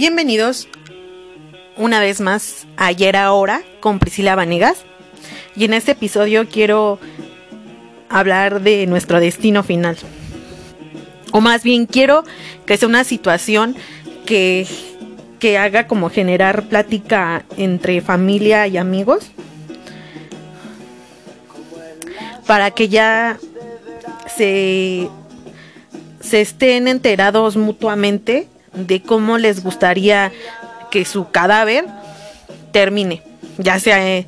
Bienvenidos una vez más a Ayer Ahora con Priscila Vanegas. Y en este episodio quiero hablar de nuestro destino final. O más bien quiero que sea una situación que, que haga como generar plática entre familia y amigos. Para que ya se, se estén enterados mutuamente de cómo les gustaría que su cadáver termine, ya sea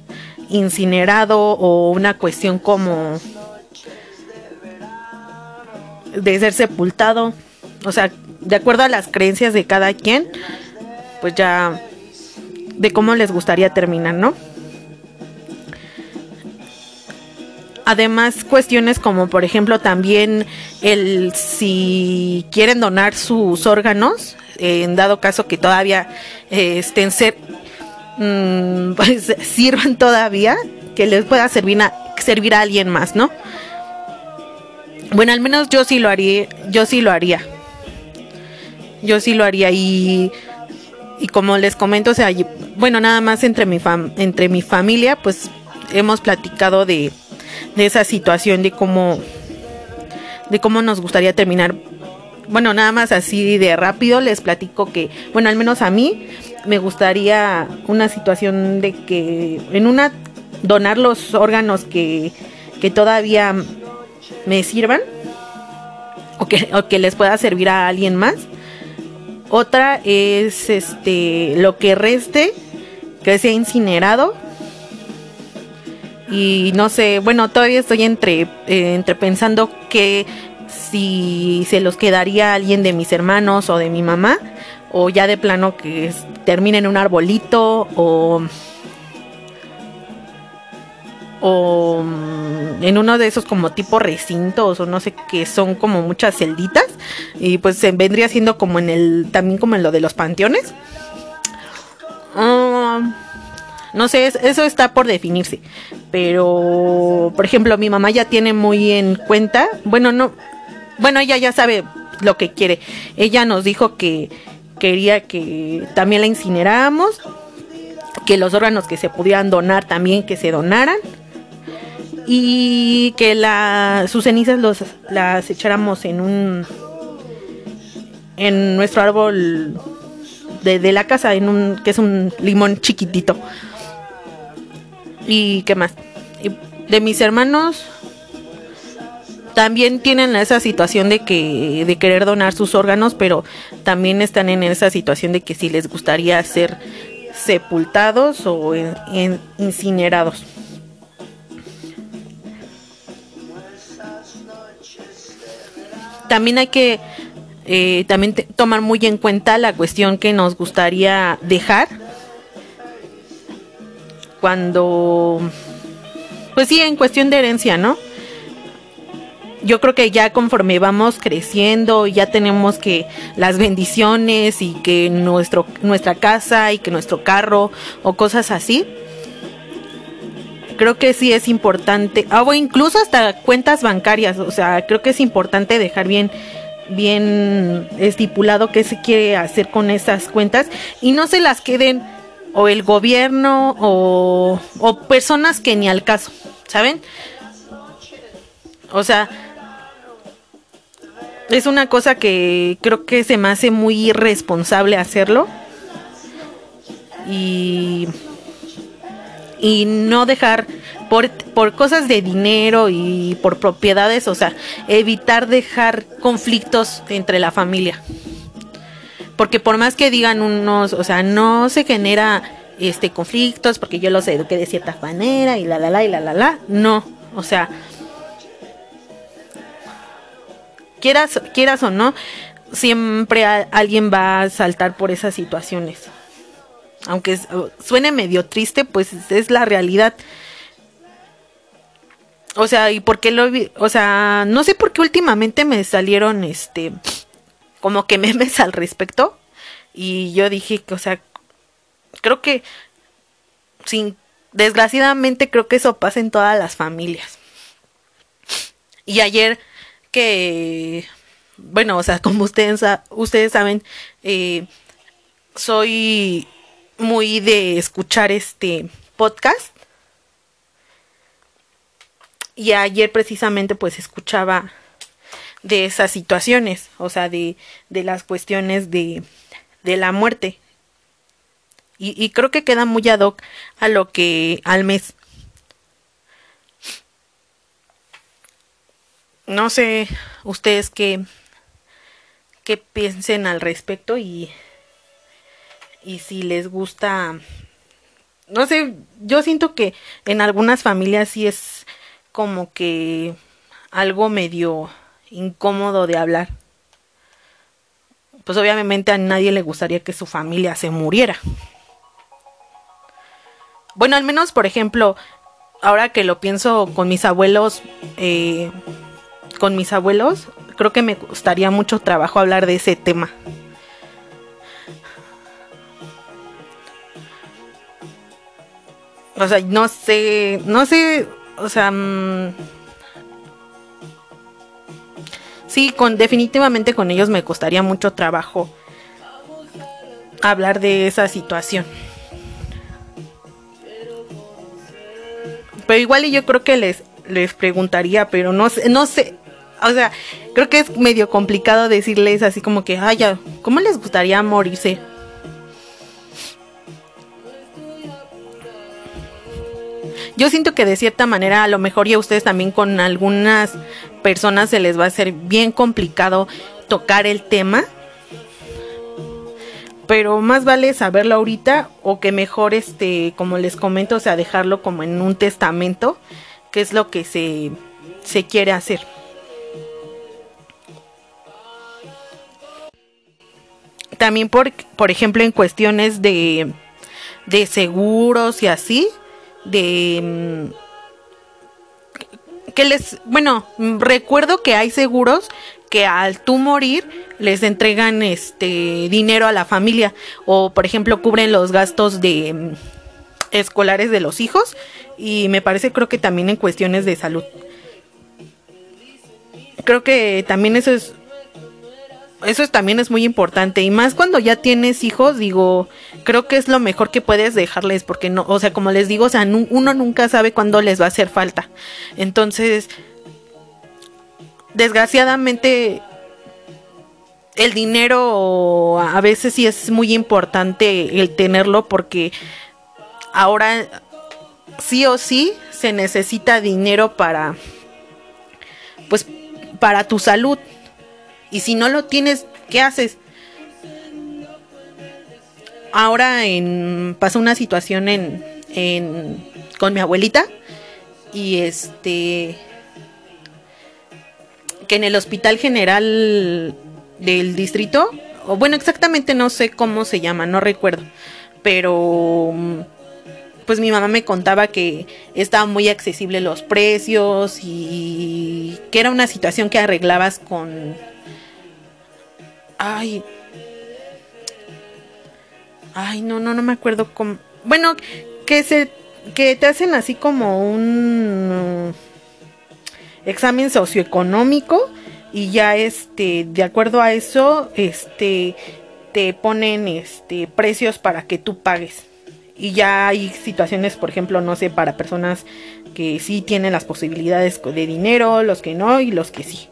incinerado o una cuestión como de ser sepultado, o sea, de acuerdo a las creencias de cada quien, pues ya de cómo les gustaría terminar, ¿no? Además, cuestiones como por ejemplo también el si quieren donar sus órganos, en dado caso que todavía eh, estén ser, mm, pues, sirvan todavía, que les pueda servir a, servir a alguien más, ¿no? Bueno, al menos yo sí lo haría, yo sí lo haría. Yo sí lo haría y y como les comento, o sea, bueno, nada más entre mi fam entre mi familia, pues hemos platicado de de esa situación de cómo de cómo nos gustaría terminar. Bueno, nada más así de rápido les platico que, bueno, al menos a mí me gustaría una situación de que en una donar los órganos que, que todavía me sirvan o que, o que les pueda servir a alguien más. Otra es este lo que reste que sea incinerado y no sé, bueno, todavía estoy entre, eh, entre pensando que si se los quedaría alguien de mis hermanos o de mi mamá, o ya de plano que termine en un arbolito o o mm, en uno de esos como tipo recintos o no sé que son como muchas celditas y pues se vendría siendo como en el también como en lo de los panteones. No sé, eso está por definirse. Pero, por ejemplo, mi mamá ya tiene muy en cuenta, bueno, no, bueno, ella ya sabe lo que quiere. Ella nos dijo que quería que también la incineráramos, que los órganos que se pudieran donar también que se donaran y que la, sus cenizas los, las echáramos en un en nuestro árbol de, de la casa, en un que es un limón chiquitito. ¿Y qué más? de mis hermanos también tienen esa situación de que de querer donar sus órganos, pero también están en esa situación de que si les gustaría ser sepultados o incinerados. También hay que eh, también tomar muy en cuenta la cuestión que nos gustaría dejar cuando, pues sí, en cuestión de herencia, ¿no? Yo creo que ya conforme vamos creciendo, ya tenemos que las bendiciones y que nuestro, nuestra casa y que nuestro carro o cosas así, creo que sí es importante, ah, o incluso hasta cuentas bancarias, o sea, creo que es importante dejar bien bien estipulado qué se quiere hacer con esas cuentas y no se las queden o el gobierno o, o personas que ni al caso, ¿saben? O sea, es una cosa que creo que se me hace muy irresponsable hacerlo. Y, y no dejar por, por cosas de dinero y por propiedades, o sea, evitar dejar conflictos entre la familia porque por más que digan unos, o sea, no se genera este conflictos porque yo los eduqué de cierta manera y la la la y la la la, no, o sea, quieras quieras o no, siempre alguien va a saltar por esas situaciones. Aunque suene medio triste, pues es la realidad. O sea, y por qué lo o sea, no sé por qué últimamente me salieron este como que memes al respecto. Y yo dije que, o sea, creo que, sin, desgraciadamente creo que eso pasa en todas las familias. Y ayer que, bueno, o sea, como ustedes, ustedes saben, eh, soy muy de escuchar este podcast. Y ayer precisamente pues escuchaba de esas situaciones, o sea, de, de las cuestiones de, de la muerte. Y, creo que queda muy ad hoc a lo que al mes. No sé ustedes qué, qué piensen al respecto y, y si les gusta no sé, yo siento que en algunas familias sí es como que algo medio incómodo de hablar. Pues obviamente a nadie le gustaría que su familia se muriera. Bueno, al menos, por ejemplo, ahora que lo pienso con mis abuelos, eh, con mis abuelos, creo que me costaría mucho trabajo hablar de ese tema. O sea, no sé, no sé, o sea, mmm, sí, con definitivamente con ellos me costaría mucho trabajo hablar de esa situación. Pero igual y yo creo que les les preguntaría, pero no sé, no sé, o sea, creo que es medio complicado decirles así como que, ay, ya, ¿cómo les gustaría morirse? Yo siento que de cierta manera a lo mejor ya ustedes también con algunas personas se les va a hacer bien complicado tocar el tema. Pero más vale saberlo ahorita o que mejor este, como les comento, o sea, dejarlo como en un testamento, que es lo que se, se quiere hacer. También por, por ejemplo en cuestiones de, de seguros y así, de mm, que les, bueno, recuerdo que hay seguros que al tú morir les entregan este dinero a la familia o por ejemplo cubren los gastos de mm, escolares de los hijos y me parece creo que también en cuestiones de salud. Creo que también eso es eso también es muy importante y más cuando ya tienes hijos, digo, creo que es lo mejor que puedes dejarles porque no, o sea, como les digo, o sea, uno nunca sabe cuándo les va a hacer falta. Entonces, desgraciadamente el dinero a veces sí es muy importante el tenerlo porque ahora sí o sí se necesita dinero para pues para tu salud y si no lo tienes, ¿qué haces? Ahora en, pasó una situación en, en, con mi abuelita y este que en el hospital general del distrito, o bueno, exactamente no sé cómo se llama, no recuerdo, pero pues mi mamá me contaba que estaban muy accesibles los precios y que era una situación que arreglabas con Ay. Ay, no, no, no me acuerdo cómo. Bueno, que se. que te hacen así como un examen socioeconómico. Y ya este, de acuerdo a eso, este, te ponen este precios para que tú pagues. Y ya hay situaciones, por ejemplo, no sé, para personas que sí tienen las posibilidades de dinero, los que no y los que sí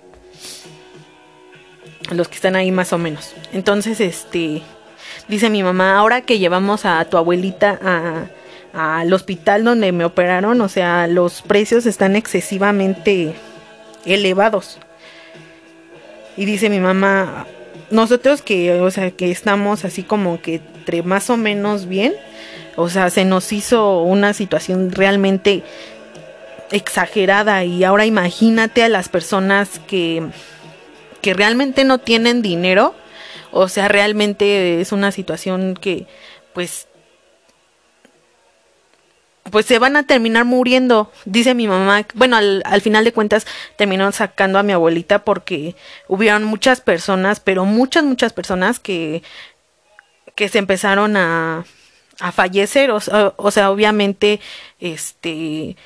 los que están ahí más o menos. Entonces, este, dice mi mamá, ahora que llevamos a tu abuelita a, al hospital donde me operaron, o sea, los precios están excesivamente elevados. Y dice mi mamá, nosotros que, o sea, que estamos así como que entre más o menos bien, o sea, se nos hizo una situación realmente exagerada y ahora imagínate a las personas que que realmente no tienen dinero, o sea, realmente es una situación que pues pues se van a terminar muriendo, dice mi mamá. Bueno, al, al, final de cuentas terminó sacando a mi abuelita porque hubieron muchas personas, pero muchas, muchas personas que, que se empezaron a, a fallecer. O, o sea, obviamente, este,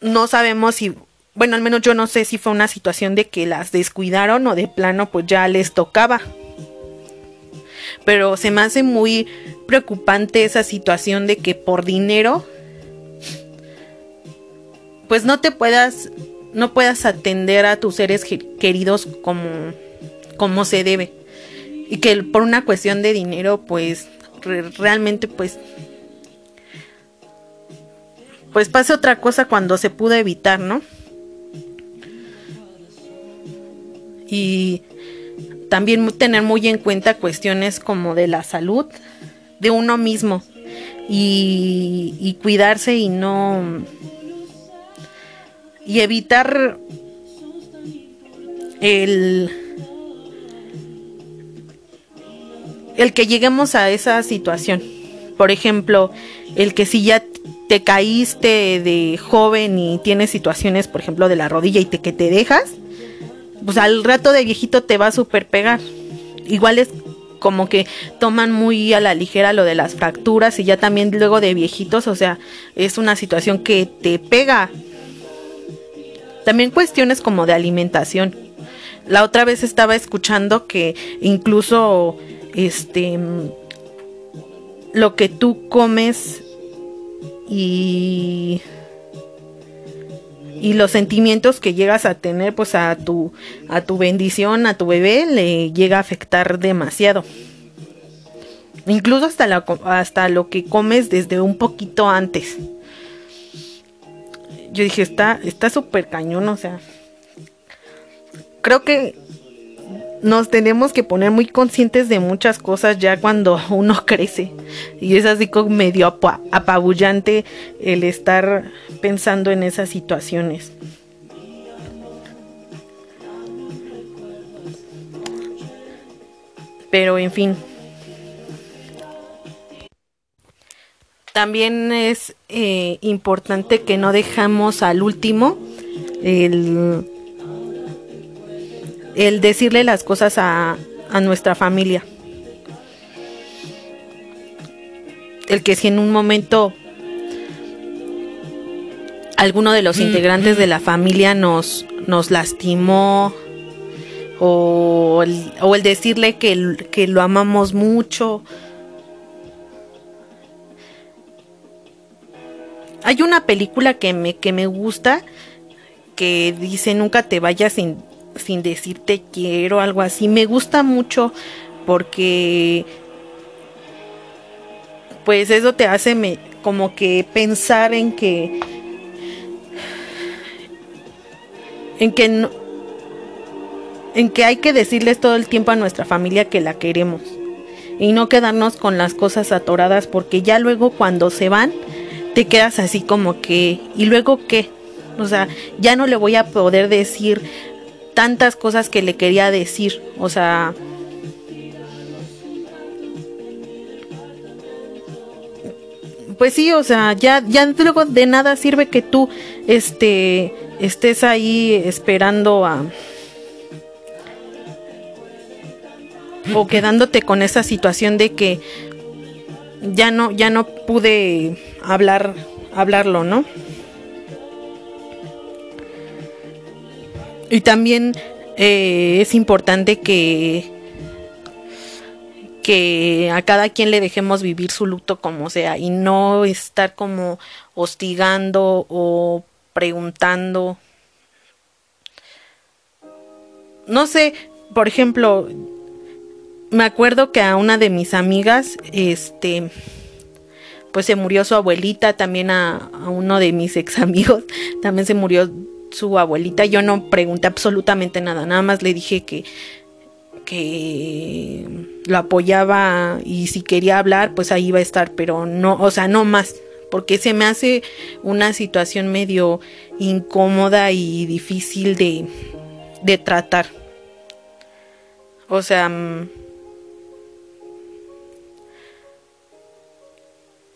no sabemos si bueno, al menos yo no sé si fue una situación de que las descuidaron o de plano pues ya les tocaba. pero se me hace muy preocupante esa situación de que por dinero pues no te puedas no puedas atender a tus seres queridos como como se debe y que por una cuestión de dinero pues realmente pues pues pase otra cosa cuando se pudo evitar, ¿no? Y también tener muy en cuenta cuestiones como de la salud de uno mismo y, y cuidarse y no y evitar el el que lleguemos a esa situación. Por ejemplo, el que si ya te caíste de joven y tienes situaciones, por ejemplo, de la rodilla y te, que te dejas, pues al rato de viejito te va a super pegar. Igual es como que toman muy a la ligera lo de las fracturas y ya también luego de viejitos, o sea, es una situación que te pega. También cuestiones como de alimentación. La otra vez estaba escuchando que incluso este lo que tú comes y y los sentimientos que llegas a tener pues a tu a tu bendición a tu bebé le llega a afectar demasiado. Incluso hasta la, hasta lo que comes desde un poquito antes. Yo dije está está súper cañón o sea creo que nos tenemos que poner muy conscientes de muchas cosas ya cuando uno crece. Y es así como medio apabullante el estar pensando en esas situaciones. Pero en fin. También es eh, importante que no dejamos al último el el decirle las cosas a, a nuestra familia. El que si en un momento alguno de los mm, integrantes de la familia nos, nos lastimó o el, o el decirle que, que, lo amamos mucho. Hay una película que me, que me gusta que dice nunca te vayas sin, sin decirte quiero, algo así. Me gusta mucho porque pues eso te hace me, como que pensar en que en que no, en que hay que decirles todo el tiempo a nuestra familia que la queremos y no quedarnos con las cosas atoradas porque ya luego cuando se van te quedas así como que y luego qué o sea ya no le voy a poder decir tantas cosas que le quería decir, o sea, pues sí, o sea, ya, ya luego de nada sirve que tú este, estés ahí esperando a... o quedándote con esa situación de que ya no, ya no pude hablar, hablarlo, ¿no? Y también eh, es importante que que a cada quien le dejemos vivir su luto como sea y no estar como hostigando o preguntando. No sé, por ejemplo, me acuerdo que a una de mis amigas, este, pues se murió su abuelita, también a, a uno de mis ex amigos, también se murió su abuelita, yo no pregunté absolutamente nada, nada más le dije que que lo apoyaba y si quería hablar, pues ahí iba a estar, pero no, o sea, no más, porque se me hace una situación medio incómoda y difícil de, de tratar. O sea, mm,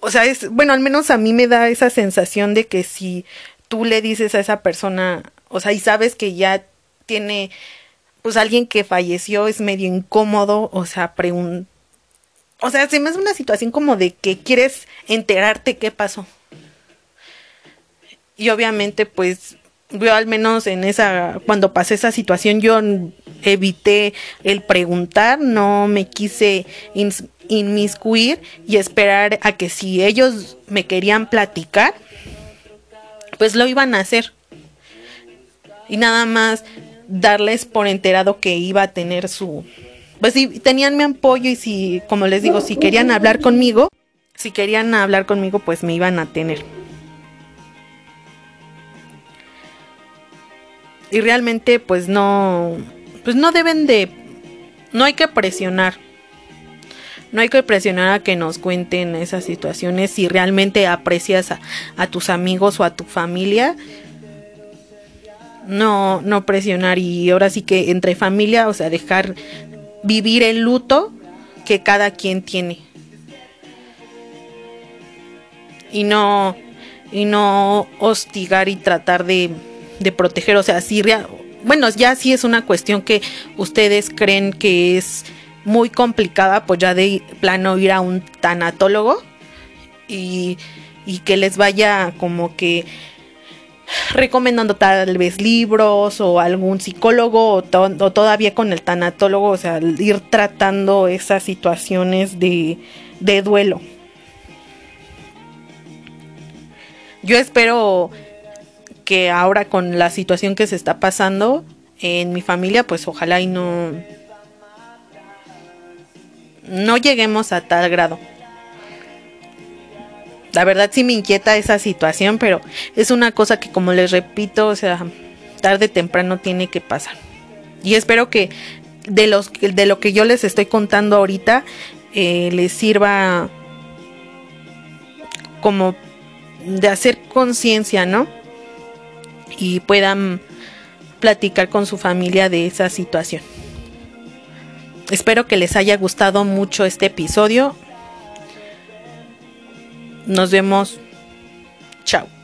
o sea, es, bueno, al menos a mí me da esa sensación de que si tú le dices a esa persona, o sea, y sabes que ya tiene, pues alguien que falleció es medio incómodo, o sea, pregun o sea, se me hace una situación como de que quieres enterarte qué pasó. Y obviamente, pues, yo al menos en esa, cuando pasé esa situación, yo evité el preguntar, no me quise inmiscuir y esperar a que si ellos me querían platicar, pues lo iban a hacer. Y nada más darles por enterado que iba a tener su... Pues si tenían mi apoyo y si, como les digo, si querían hablar conmigo, si querían hablar conmigo, pues me iban a tener. Y realmente, pues no, pues no deben de, no hay que presionar. No hay que presionar a que nos cuenten esas situaciones si realmente aprecias a, a tus amigos o a tu familia no, no presionar y ahora sí que entre familia, o sea, dejar vivir el luto que cada quien tiene. Y no, y no hostigar y tratar de, de proteger, o sea, si bueno, ya sí es una cuestión que ustedes creen que es muy complicada, pues ya de plano ir a un tanatólogo y, y que les vaya como que recomendando tal vez libros o algún psicólogo o, todavía con el tanatólogo, o sea, ir tratando esas situaciones de, de duelo. Yo espero que ahora con la situación que se está pasando en mi familia, pues ojalá y no no lleguemos a tal grado. La verdad sí me inquieta esa situación, pero es una cosa que como les repito, o sea, tarde o temprano tiene que pasar. Y espero que de, los, de lo que yo les estoy contando ahorita eh, les sirva como de hacer conciencia, ¿no? Y puedan platicar con su familia de esa situación. Espero que les haya gustado mucho este episodio. Nos vemos. Chao.